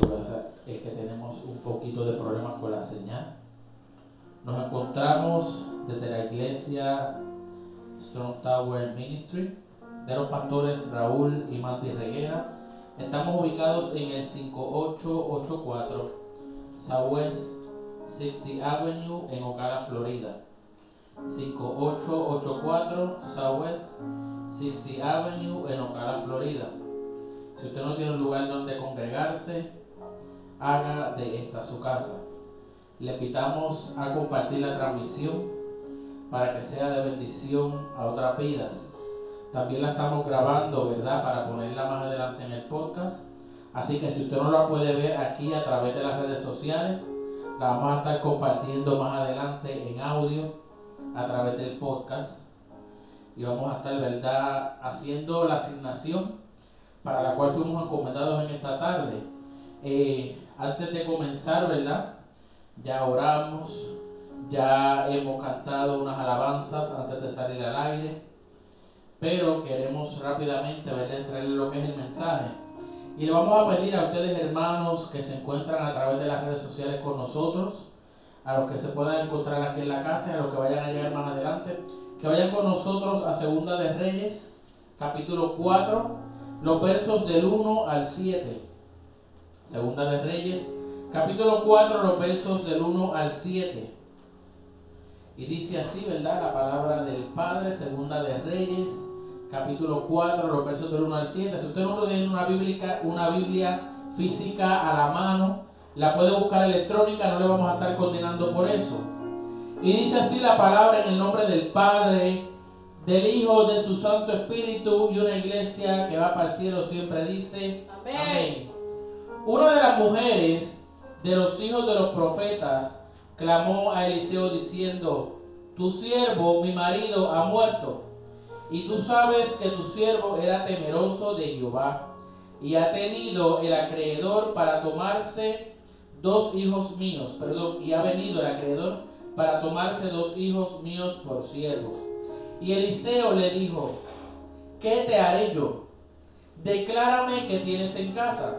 es que tenemos un poquito de problemas con la señal. Nos encontramos desde la iglesia Strong Tower Ministry de los pastores Raúl y Mandy Reguera. Estamos ubicados en el 5884 Southwest 60 Avenue en Ocala, Florida. 5884 Southwest 60 Avenue en Ocala, Florida. Si usted no tiene un lugar donde congregarse, haga de esta su casa. Le invitamos a compartir la transmisión para que sea de bendición a otras vidas. También la estamos grabando, ¿verdad? Para ponerla más adelante en el podcast. Así que si usted no la puede ver aquí a través de las redes sociales, la vamos a estar compartiendo más adelante en audio a través del podcast. Y vamos a estar, ¿verdad? Haciendo la asignación para la cual fuimos encomendados en esta tarde. Eh, antes de comenzar, ¿verdad? Ya oramos, ya hemos cantado unas alabanzas antes de salir al aire, pero queremos rápidamente, ¿verdad? Entrarle lo que es el mensaje. Y le vamos a pedir a ustedes, hermanos, que se encuentran a través de las redes sociales con nosotros, a los que se puedan encontrar aquí en la casa y a los que vayan a llegar más adelante, que vayan con nosotros a Segunda de Reyes, capítulo 4, los versos del 1 al 7. Segunda de Reyes, capítulo 4, los versos del 1 al 7. Y dice así, ¿verdad? La palabra del Padre, Segunda de Reyes, capítulo 4, los versos del 1 al 7. Si usted no tiene una Biblia, una Biblia física a la mano, la puede buscar electrónica, no le vamos a estar condenando por eso. Y dice así la palabra en el nombre del Padre, del Hijo, de su Santo Espíritu y una iglesia que va para el cielo siempre dice, amén. Una de las mujeres de los hijos de los profetas clamó a Eliseo diciendo, tu siervo, mi marido, ha muerto. Y tú sabes que tu siervo era temeroso de Jehová y ha tenido el acreedor para tomarse dos hijos míos, perdón, y ha venido el acreedor para tomarse dos hijos míos por siervos. Y Eliseo le dijo, ¿qué te haré yo? Declárame que tienes en casa.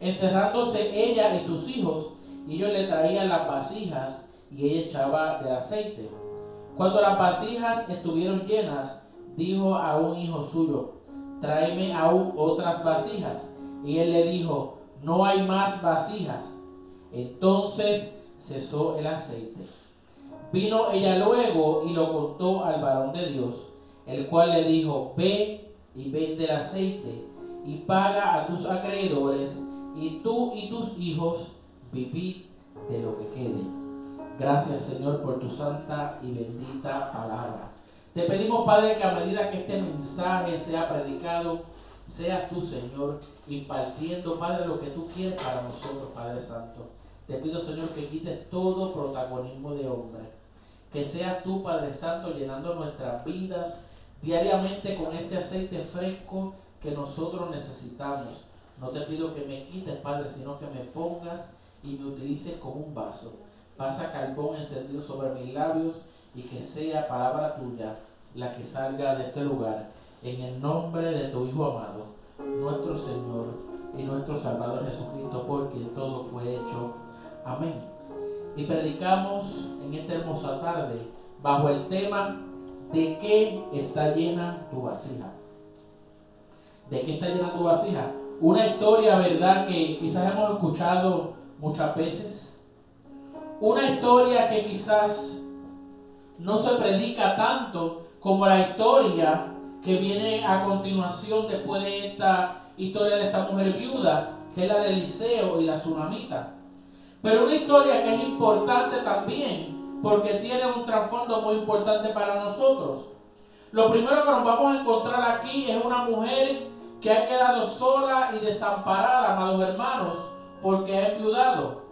encerrándose ella y sus hijos, y ellos le traían las vasijas y ella echaba del aceite. Cuando las vasijas estuvieron llenas, dijo a un hijo suyo, tráeme aún otras vasijas. Y él le dijo, no hay más vasijas. Entonces cesó el aceite. Vino ella luego y lo contó al varón de Dios, el cual le dijo, ve y vende el aceite y paga a tus acreedores y tú y tus hijos vivid de lo que quede. Gracias Señor por tu santa y bendita palabra. Te pedimos Padre que a medida que este mensaje sea predicado, seas tú Señor impartiendo Padre lo que tú quieres para nosotros Padre Santo. Te pido Señor que quites todo protagonismo de hombre que seas tú, Padre Santo, llenando nuestras vidas diariamente con ese aceite fresco que nosotros necesitamos. No te pido que me quites, Padre, sino que me pongas y me utilices como un vaso. Pasa carbón encendido sobre mis labios y que sea palabra tuya la que salga de este lugar. En el nombre de tu Hijo amado, nuestro Señor y nuestro Salvador Jesucristo, por quien todo fue hecho. Amén y predicamos en esta hermosa tarde bajo el tema ¿De qué está llena tu vasija? ¿De qué está llena tu vasija? Una historia, ¿verdad? Que quizás hemos escuchado muchas veces. Una historia que quizás no se predica tanto como la historia que viene a continuación después de esta historia de esta mujer viuda, que es la de Eliseo y la tsunamita. Pero una historia que es importante también porque tiene un trasfondo muy importante para nosotros. Lo primero que nos vamos a encontrar aquí es una mujer que ha quedado sola y desamparada, amados hermanos, porque ha enviudado.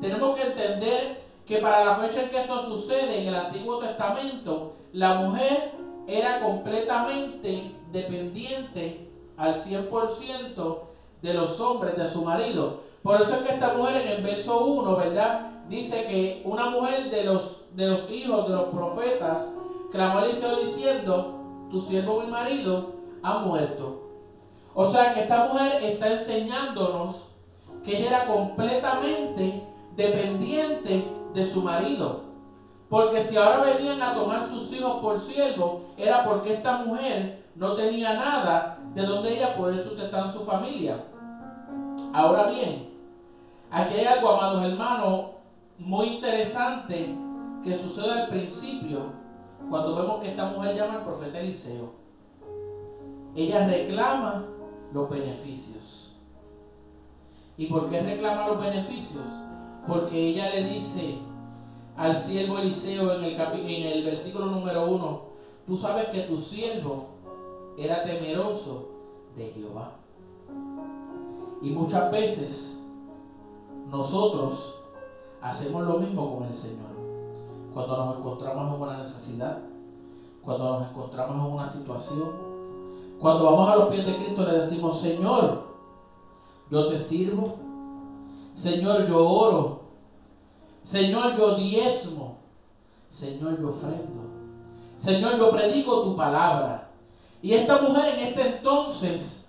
Tenemos que entender que para la fecha en que esto sucede en el Antiguo Testamento, la mujer era completamente dependiente al 100% de los hombres, de su marido. Por eso es que esta mujer en el verso 1, ¿verdad? Dice que una mujer de los, de los hijos de los profetas clamó a diciendo, tu siervo mi marido ha muerto. O sea que esta mujer está enseñándonos que ella era completamente dependiente de su marido. Porque si ahora venían a tomar sus hijos por siervo, era porque esta mujer no tenía nada de donde ella poder sustentar su familia. Ahora bien, aquí hay algo, amados hermanos, muy interesante que sucede al principio cuando vemos que esta mujer llama al profeta Eliseo. Ella reclama los beneficios. ¿Y por qué reclama los beneficios? Porque ella le dice al siervo Eliseo en el, en el versículo número uno, tú sabes que tu siervo era temeroso de Jehová. Y muchas veces nosotros hacemos lo mismo con el Señor. Cuando nos encontramos en una necesidad, cuando nos encontramos en una situación, cuando vamos a los pies de Cristo le decimos, Señor, yo te sirvo. Señor, yo oro. Señor, yo diezmo. Señor, yo ofrendo. Señor, yo predico tu palabra. Y esta mujer en este entonces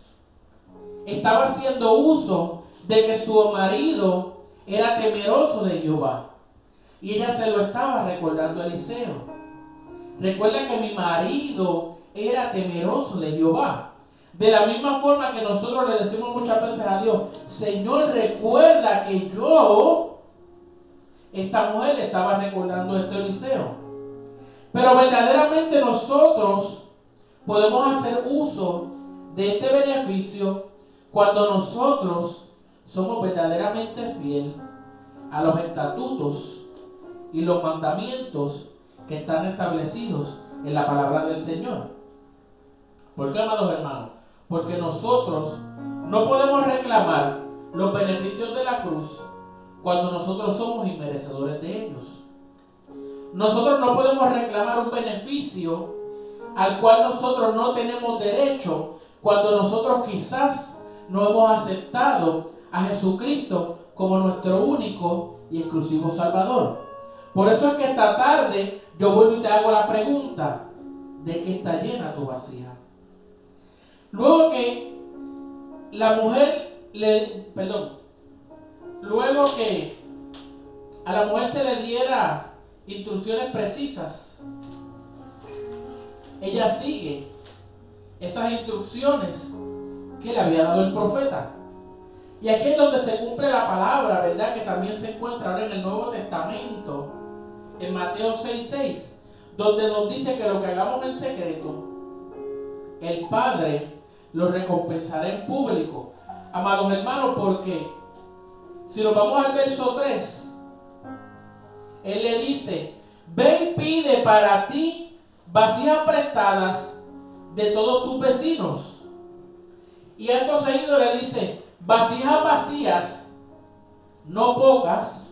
estaba haciendo uso de que su marido era temeroso de Jehová. Y ella se lo estaba recordando a Eliseo. Recuerda que mi marido era temeroso de Jehová. De la misma forma que nosotros le decimos muchas veces a Dios, Señor, recuerda que yo, esta mujer le estaba recordando esto a Eliseo. Pero verdaderamente nosotros podemos hacer uso de este beneficio cuando nosotros somos verdaderamente fiel a los estatutos y los mandamientos que están establecidos en la palabra del Señor. ¿Por qué, amados hermanos? Porque nosotros no podemos reclamar los beneficios de la cruz cuando nosotros somos inmerecedores de ellos. Nosotros no podemos reclamar un beneficio al cual nosotros no tenemos derecho cuando nosotros quizás no hemos aceptado a Jesucristo como nuestro único y exclusivo Salvador. Por eso es que esta tarde yo vuelvo y te hago la pregunta, ¿de qué está llena tu vasija? Luego que la mujer le, perdón, luego que a la mujer se le diera instrucciones precisas, ella sigue esas instrucciones que le había dado el profeta. Y aquí es donde se cumple la palabra, ¿verdad? Que también se encuentra ahora en el Nuevo Testamento, en Mateo 6:6, donde nos dice que lo que hagamos en secreto, el Padre lo recompensará en público. Amados hermanos, porque si nos vamos al verso 3, Él le dice, ve y pide para ti vasijas prestadas de todos tus vecinos. Y acto seguido le dice, vasijas vacías, no pocas.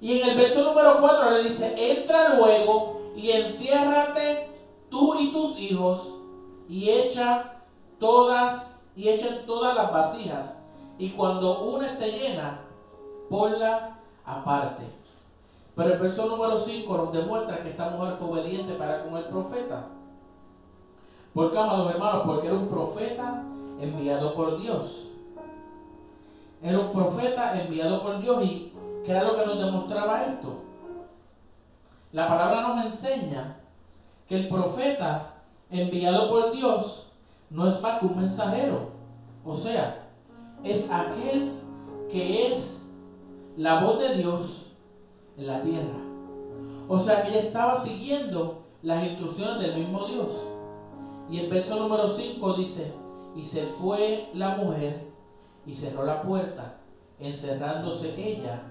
Y en el verso número 4 le dice, entra luego y enciérrate tú y tus hijos y echa todas y echen todas las vasijas. Y cuando una esté llena, ponla aparte. Pero el verso número 5 nos demuestra que esta mujer fue obediente para con el profeta. ¿Por qué, amados hermanos? Porque era un profeta enviado por Dios. Era un profeta enviado por Dios y ¿qué era lo que nos demostraba esto? La palabra nos enseña que el profeta enviado por Dios no es más que un mensajero. O sea, es aquel que es la voz de Dios en la tierra. O sea que ella estaba siguiendo las instrucciones del mismo Dios. Y el verso número 5 dice, y se fue la mujer y cerró la puerta, encerrándose ella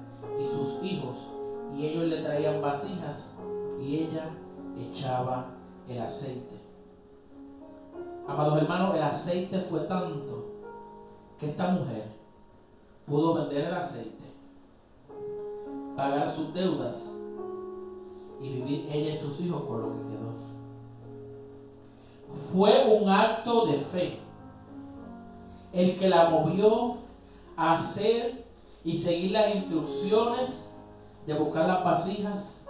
y sus hijos, y ellos le traían vasijas y ella echaba el aceite. Amados hermanos, el aceite fue tanto que esta mujer pudo vender el aceite, pagar sus deudas y vivir ella y sus hijos con lo que quedó. Fue un acto de fe el que la movió a hacer y seguir las instrucciones de buscar las vasijas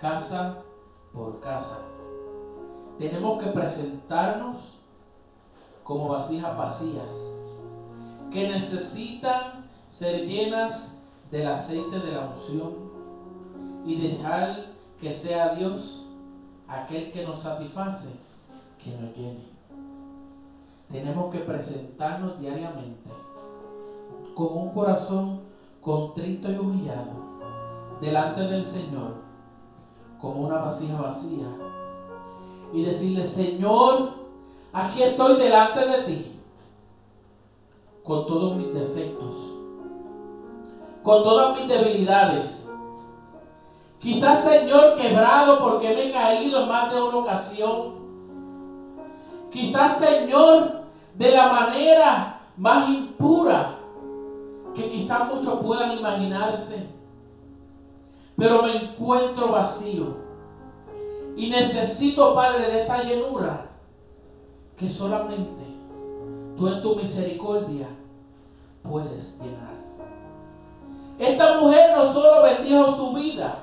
casa por casa. Tenemos que presentarnos como vasijas vacías que necesitan ser llenas del aceite de la unción y dejar que sea Dios aquel que nos satisface, que nos llene. Tenemos que presentarnos diariamente con un corazón contrito y humillado delante del Señor como una vasija vacía y decirle, Señor, aquí estoy delante de ti con todos mis defectos, con todas mis debilidades. Quizás, Señor, quebrado porque me he caído en más de una ocasión. Quizás, Señor, de la manera más impura que quizás muchos puedan imaginarse. Pero me encuentro vacío. Y necesito, Padre, de esa llenura que solamente tú en tu misericordia puedes llenar. Esta mujer no solo bendijo su vida,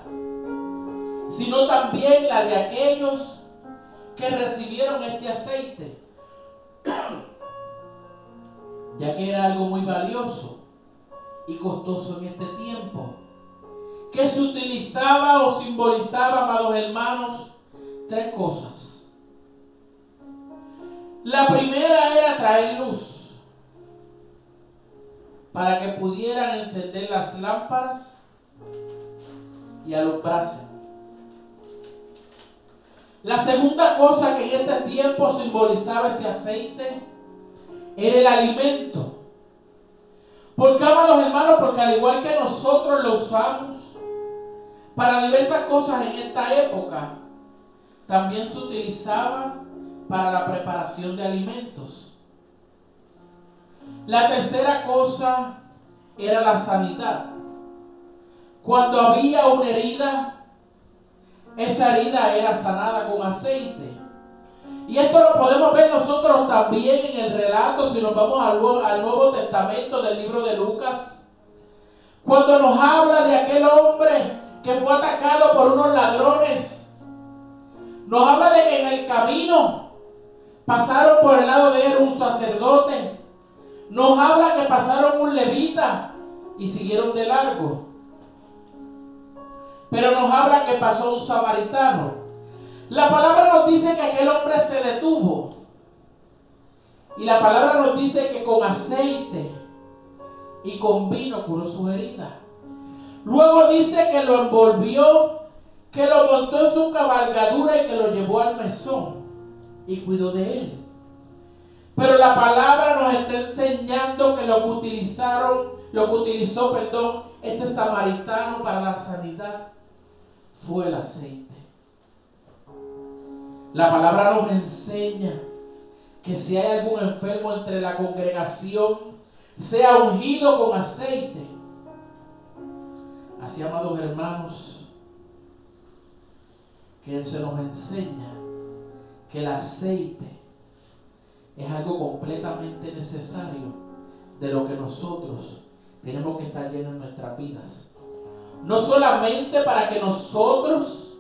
sino también la de aquellos que recibieron este aceite, ya que era algo muy valioso y costoso en este tiempo, que se utilizaba o simbolizaba, amados hermanos, tres cosas. La primera era traer luz para que pudieran encender las lámparas y alumbrasen. La segunda cosa que en este tiempo simbolizaba ese aceite era el alimento. ¿Por qué, amados hermanos? Porque al igual que nosotros lo usamos para diversas cosas en esta época, también se utilizaba para la preparación de alimentos. La tercera cosa era la sanidad. Cuando había una herida, esa herida era sanada con aceite. Y esto lo podemos ver nosotros también en el relato, si nos vamos al, Nuevo Testamento del libro de Lucas. Cuando nos habla de aquel hombre que fue atacado por unos ladrones. Nos habla de que en el camino pasaron por el lado de él un sacerdote nos habla que pasaron un levita y siguieron de largo. Pero nos habla que pasó un samaritano. La palabra nos dice que aquel hombre se detuvo. Y la palabra nos dice que con aceite y con vino curó sus heridas. Luego dice que lo envolvió, que lo montó en su cabalgadura y que lo llevó al mesón y cuidó de él. Pero la palabra nos está enseñando que lo que utilizaron, lo que utilizó, perdón, este samaritano para la sanidad fue el aceite. La palabra nos enseña que si hay algún enfermo entre la congregación, sea ungido con aceite. Así, amados hermanos, que se nos enseña que el aceite es algo completamente necesario de lo que nosotros tenemos que estar llenos en nuestras vidas. No solamente para que nosotros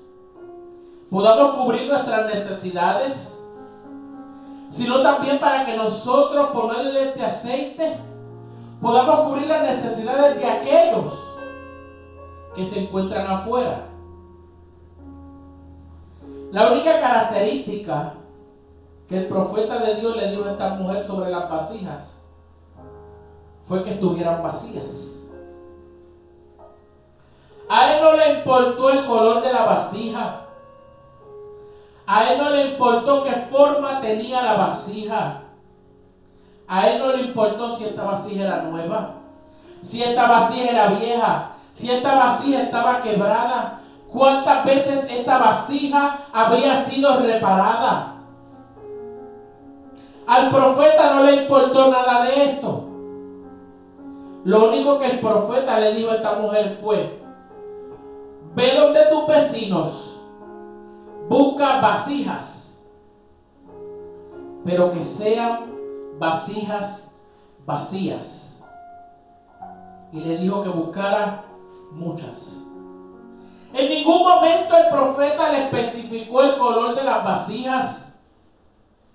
podamos cubrir nuestras necesidades, sino también para que nosotros, por medio de este aceite, podamos cubrir las necesidades de aquellos que se encuentran afuera. La única característica que el profeta de Dios le dijo a esta mujer sobre las vasijas fue que estuvieran vacías. A él no le importó el color de la vasija. A él no le importó qué forma tenía la vasija. A él no le importó si esta vasija era nueva, si esta vasija era vieja, si esta vasija estaba quebrada, cuántas veces esta vasija había sido reparada. Al profeta no le importó nada de esto. Lo único que el profeta le dijo a esta mujer fue, ve donde tus vecinos, busca vasijas, pero que sean vasijas vacías. Y le dijo que buscara muchas. En ningún momento el profeta le especificó el color de las vasijas,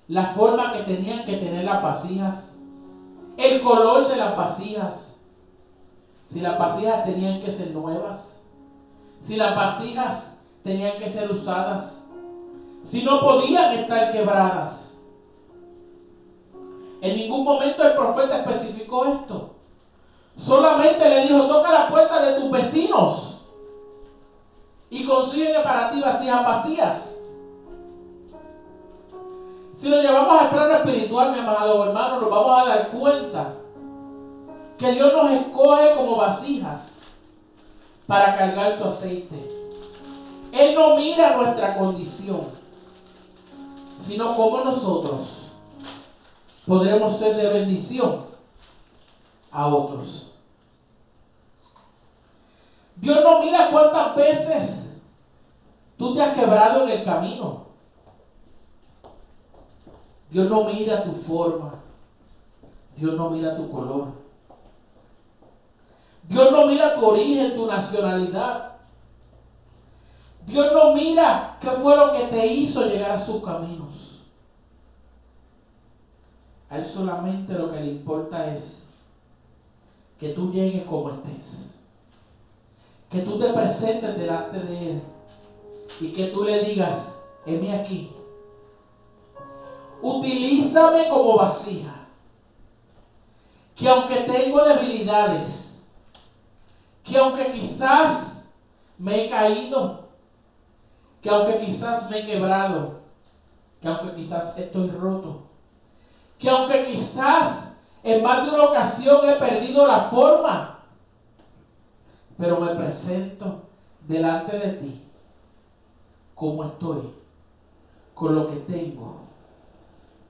la forma que tenían que tener las vasijas, el color de las vasijas, si las vasijas tenían que ser nuevas, si las vasijas tenían que ser usadas, si no podían estar quebradas. En ningún momento el profeta especificó esto. Solamente le dijo, toca la puerta de tus vecinos y consigue para ti vasijas vacías. Si lo llevamos al plano espiritual, mi amado hermano, nos vamos a dar cuenta que Dios nos escoge como vasijas para cargar su aceite. Él no mira nuestra condición, sino como nosotros podremos ser de bendición a otros. Dios no mira cuántas veces tú te has quebrado en el camino. Dios no mira tu forma. Dios no mira tu color. Dios no mira tu origen, tu nacionalidad. Dios no mira qué fue lo que te hizo llegar a sus caminos. A Él solamente lo que le importa es que tú llegues como estés que tú te presentes delante de Él y que tú le digas, heme aquí, utilízame como vasija, que aunque tengo debilidades, que aunque quizás me he caído, que aunque quizás me he quebrado, que aunque quizás estoy roto, que aunque quizás en más de una ocasión he perdido la forma, pero me presento delante de ti como estoy, con lo que tengo,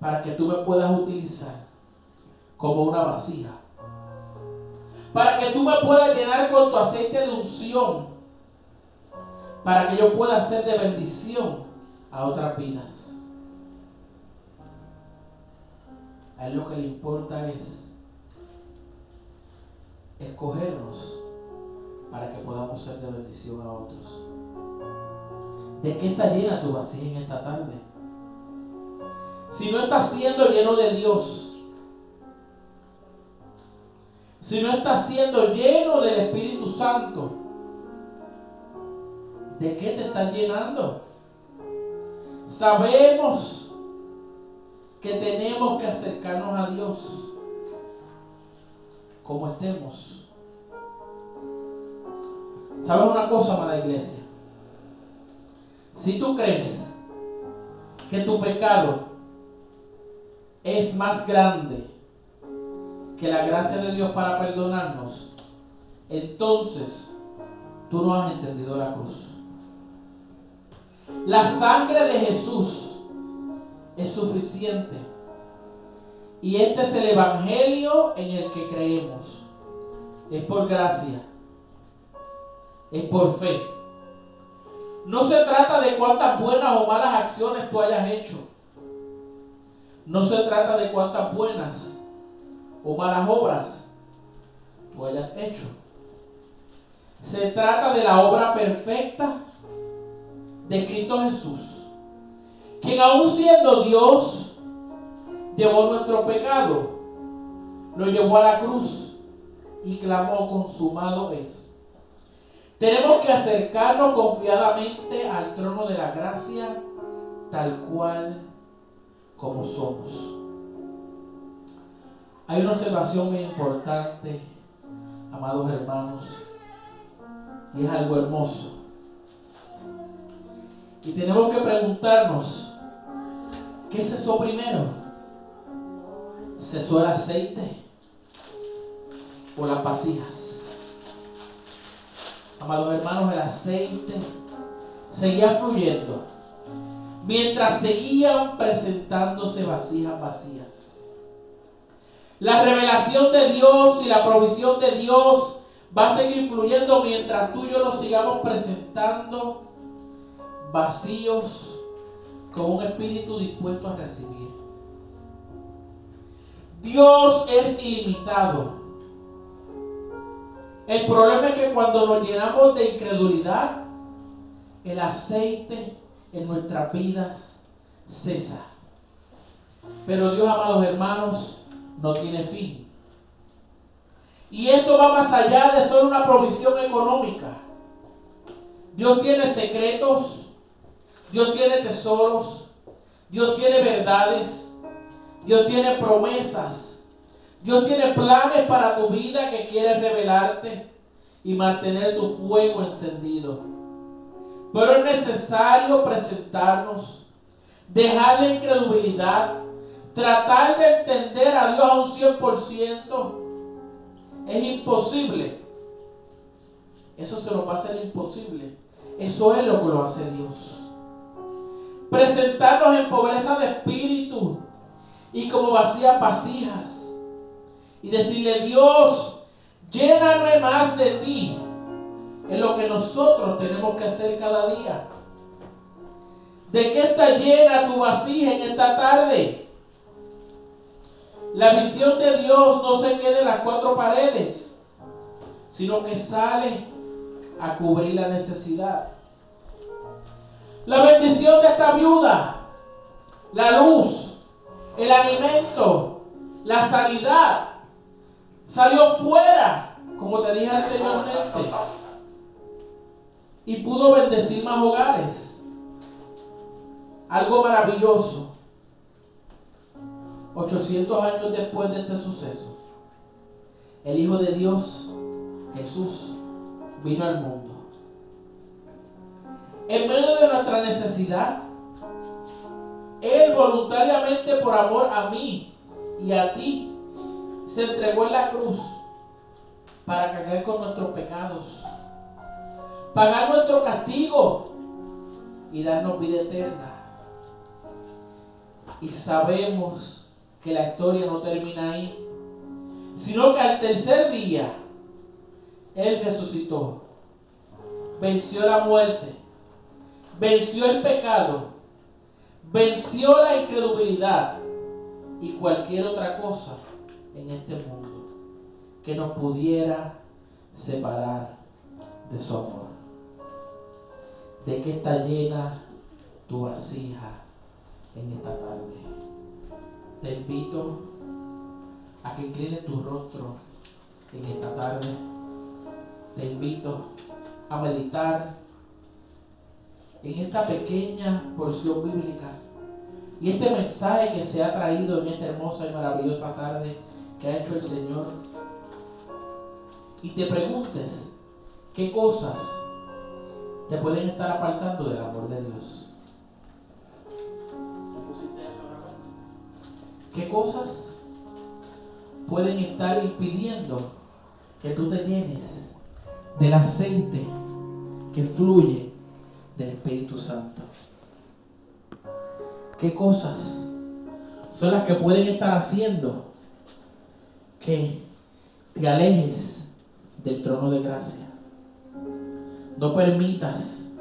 para que tú me puedas utilizar como una vasija, para que tú me puedas llenar con tu aceite de unción, para que yo pueda ser de bendición a otras vidas. A él lo que le importa es escogernos para que podamos ser de bendición a otros. ¿De qué está llena tu vasija en esta tarde? Si no está siendo lleno de Dios, si no está siendo lleno del Espíritu Santo, ¿de qué te estás llenando? Sabemos que tenemos que acercarnos a Dios como estemos. ¿Sabes una cosa, amada iglesia? Si tú crees que tu pecado es más grande que la gracia de Dios para perdonarnos, entonces tú no has entendido la cruz. La sangre de Jesús es suficiente. Y este es el Evangelio en el que creemos. Es por gracia es por fe. No se trata de cuántas buenas o malas acciones tú hayas hecho. No se trata de cuántas buenas o malas obras tú hayas hecho. Se trata de la obra perfecta de Cristo Jesús, quien aún siendo Dios, llevó nuestro pecado, lo llevó a la cruz y clamó, consumado es. Tenemos que acercarnos confiadamente al trono de la gracia tal cual como somos. Hay una observación muy importante, amados hermanos, y es algo hermoso. Y tenemos que preguntarnos, ¿qué cesó primero? ¿Cesó el aceite o las vasijas? Amados hermanos, el aceite seguía fluyendo mientras seguían presentándose vasijas vacías. La revelación de Dios y la provisión de Dios va a seguir fluyendo mientras tú y yo nos sigamos presentando vacíos con un espíritu dispuesto a recibir. Dios es ilimitado. El problema es que cuando nos llenamos de incredulidad, el aceite en nuestras vidas cesa. Pero Dios, amados hermanos, no tiene fin. Y esto va más allá de solo una provisión económica. Dios tiene secretos, Dios tiene tesoros, Dios tiene verdades, Dios tiene promesas, Dios tiene planes para tu vida que quiere revelarte y mantener tu fuego encendido. Pero es necesario presentarnos, dejar la incredulidad, tratar de entender a Dios a un 100%. Es imposible. Eso se nos va a hacer imposible. Eso es lo que lo hace Dios. Presentarnos en pobreza de espíritu y como vacías vasijas. Y decirle, Dios, lléname más de ti. Es lo que nosotros tenemos que hacer cada día. ¿De qué está llena tu vasija en esta tarde? La visión de Dios no se queda en las cuatro paredes, sino que sale a cubrir la necesidad. La bendición de esta viuda, la luz, el alimento, la sanidad, salió fuera, como te dije anteriormente, y pudo bendecir más hogares. Algo maravilloso. 800 años después de este suceso, el Hijo de Dios, Jesús, vino al mundo. En medio de nuestra necesidad, Él voluntariamente por amor a mí y a ti, se entregó en la cruz para cargar con nuestros pecados, pagar nuestro castigo y darnos vida eterna. Y sabemos que la historia no termina ahí, sino que al tercer día Él resucitó, venció la muerte, venció el pecado, venció la incredulidad y cualquier otra cosa en este mundo que nos pudiera separar de su amor. ¿De qué está llena tu vasija en esta tarde? te invito a que inclines tu rostro en esta tarde. Te invito a meditar en esta pequeña porción bíblica y este mensaje que se ha traído en esta hermosa y maravillosa tarde que ha hecho el Señor. Y te preguntes qué cosas te pueden estar apartando del amor de Dios. ¿Qué cosas pueden estar impidiendo que tú te llenes del aceite que fluye del Espíritu Santo? ¿Qué cosas son las que pueden estar haciendo que te alejes del trono de gracia? No permitas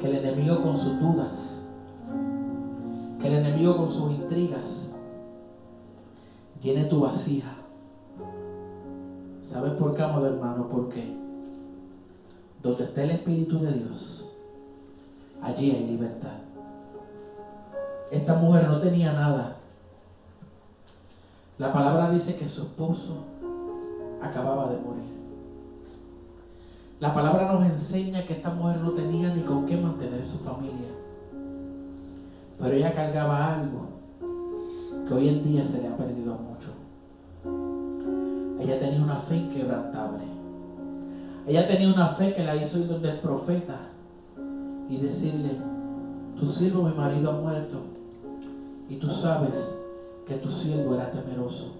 que el enemigo con sus dudas que el enemigo con sus intrigas llene tu vasija. ¿Sabes por qué, amado hermano? Porque donde está el Espíritu de Dios, allí hay libertad. Esta mujer no tenía nada. La palabra dice que su esposo acababa de morir. La palabra nos enseña que esta mujer no tenía ni con qué mantener su familia. Pero ella cargaba algo que hoy en día se le ha perdido a muchos. Ella tenía una fe inquebrantable. Ella tenía una fe que la hizo ir donde el profeta y decirle, tu siervo, mi marido, ha muerto. Y tú sabes que tu siervo era temeroso.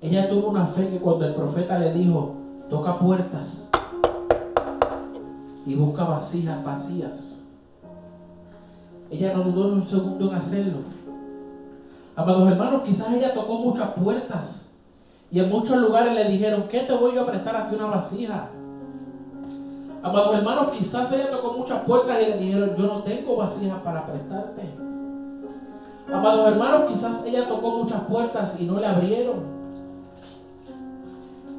Ella tuvo una fe que cuando el profeta le dijo, toca puertas y busca vasijas vacías ella no dudó ni un segundo en hacerlo. Amados hermanos, quizás ella tocó muchas puertas y en muchos lugares le dijeron, ¿qué te voy a prestar a ti una vasija? Amados hermanos, quizás ella tocó muchas puertas y le dijeron, yo no tengo vasijas para prestarte. Amados hermanos, quizás ella tocó muchas puertas y no le abrieron.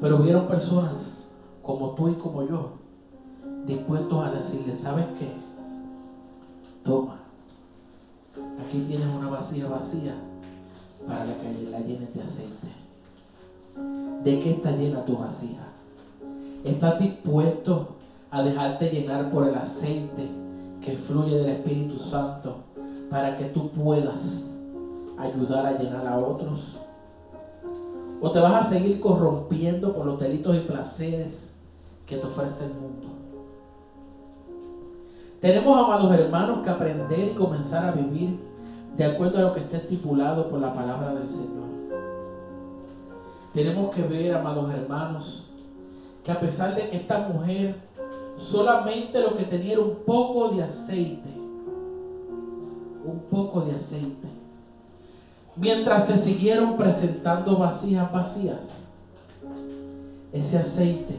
Pero hubieron personas como tú y como yo dispuestos a decirle, ¿sabes qué? Toma, aquí tienes una vasija vacía para que la llenes de aceite. ¿De qué está llena tu vasija? ¿Estás dispuesto a dejarte llenar por el aceite que fluye del Espíritu Santo para que tú puedas ayudar a llenar a otros? ¿O te vas a seguir corrompiendo por los delitos y placeres que te ofrece el mundo? Tenemos, amados hermanos, que aprender y comenzar a vivir de acuerdo a lo que está estipulado por la palabra del Señor. Tenemos que ver, amados hermanos, que a pesar de que esta mujer solamente lo que tenía era un poco de aceite, un poco de aceite, mientras se siguieron presentando vasijas vacías, ese aceite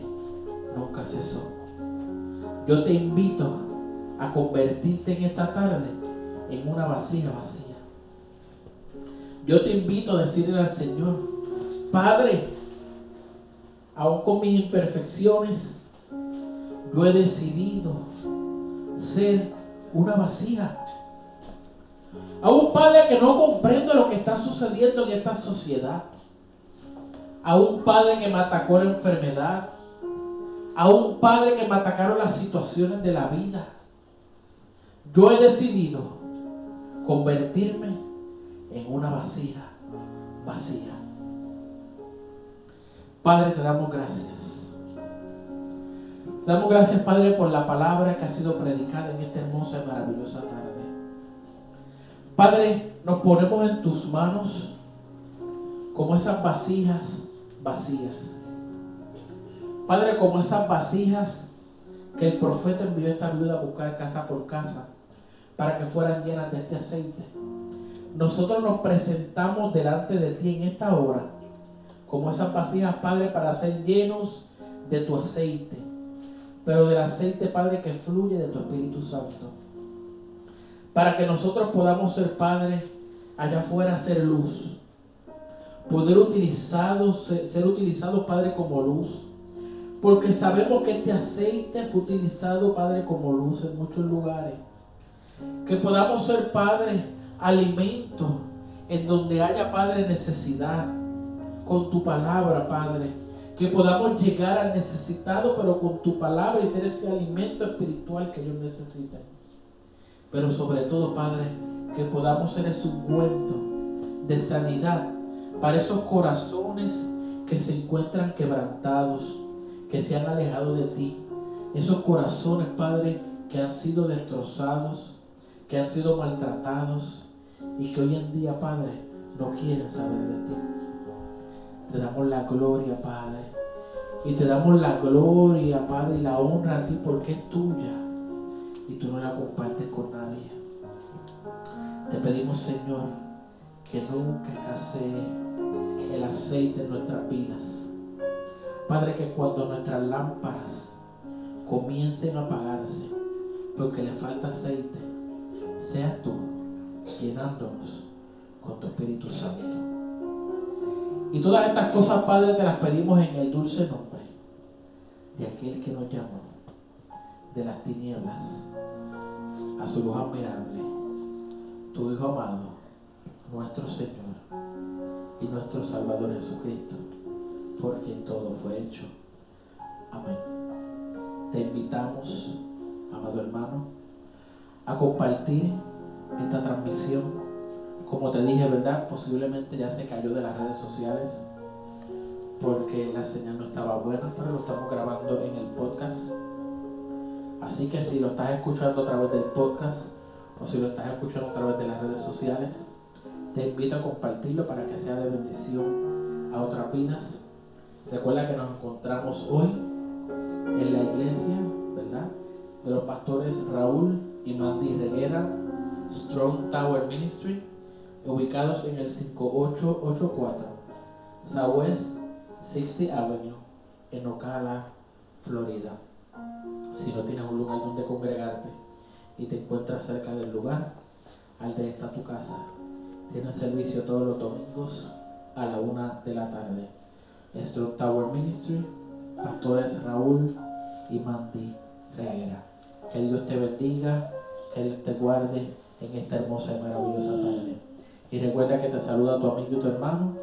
nunca cesó. Yo te invito a convertirte en esta tarde en una vasija vacía. Yo te invito a decirle al Señor, Padre, aún con mis imperfecciones, yo he decidido ser una vasija. A un padre que no comprende lo que está sucediendo en esta sociedad. A un padre que me atacó la enfermedad. A un padre que me atacaron las situaciones de la vida. Yo he decidido convertirme en una vasija vacía. Padre, te damos gracias. Te damos gracias, Padre, por la palabra que ha sido predicada en esta hermosa y maravillosa tarde. Padre, nos ponemos en tus manos como esas vasijas vacías. Padre, como esas vasijas que el profeta envió esta viuda a buscar casa por casa para que fueran llenas de este aceite. Nosotros nos presentamos delante de ti en esta hora como esas vasijas, Padre, para ser llenos de tu aceite, pero del aceite, Padre, que fluye de tu Espíritu Santo. Para que nosotros podamos ser, Padre, allá afuera ser luz. Poder utilizados, ser utilizados, Padre, como luz. Porque sabemos que este aceite fue utilizado, Padre, como luz en muchos lugares. Que podamos ser, Padre, alimento en donde haya, Padre, necesidad con tu palabra, Padre. Que podamos llegar al necesitado, pero con tu palabra y ser ese alimento espiritual que ellos necesitan. Pero sobre todo, Padre, que podamos ser ese ungüento de sanidad para esos corazones que se encuentran quebrantados, que se han alejado de ti. Esos corazones, Padre, que han sido destrozados, que han sido maltratados y que hoy en día, Padre, no quieren saber de ti. Te damos la gloria, Padre. Y te damos la gloria, Padre, y la honra a ti porque es tuya. Y tú no la compartes con nadie. Te pedimos, Señor, que nunca escasee el aceite en nuestras vidas. Padre, que cuando nuestras lámparas comiencen a apagarse, porque le falta aceite, sea tú llenándonos con tu Espíritu Santo. Y todas estas cosas, Padre, te las pedimos en el dulce nombre de aquel que nos llamó de las tinieblas a su luz admirable, tu Hijo amado, nuestro Señor y nuestro Salvador Jesucristo, por quien todo fue hecho. Amén. Te invitamos, amado hermano, a compartir esta transmisión como te dije, ¿verdad? Posiblemente ya se cayó de las redes sociales porque la señal no estaba buena, pero lo estamos grabando en el podcast. Así que si lo estás escuchando a través del podcast o si lo estás escuchando a través de las redes sociales, te invito a compartirlo para que sea de bendición a otras vidas. Recuerda que nos encontramos hoy en la iglesia, ¿verdad? De los pastores Raúl y Mandy Reguera, Strong Tower Ministry ubicados en el 5884 Southwest 60 Avenue en Ocala, Florida. Si no tienes un lugar donde congregarte y te encuentras cerca del lugar, al de esta tu casa. Tienen servicio todos los domingos a la una de la tarde. Strong Tower Ministry, pastores Raúl y Mandy Reguera. Que Dios te bendiga, que Dios te guarde en esta hermosa y maravillosa tarde. Y recuerda que te saluda tu amigo y tu hermano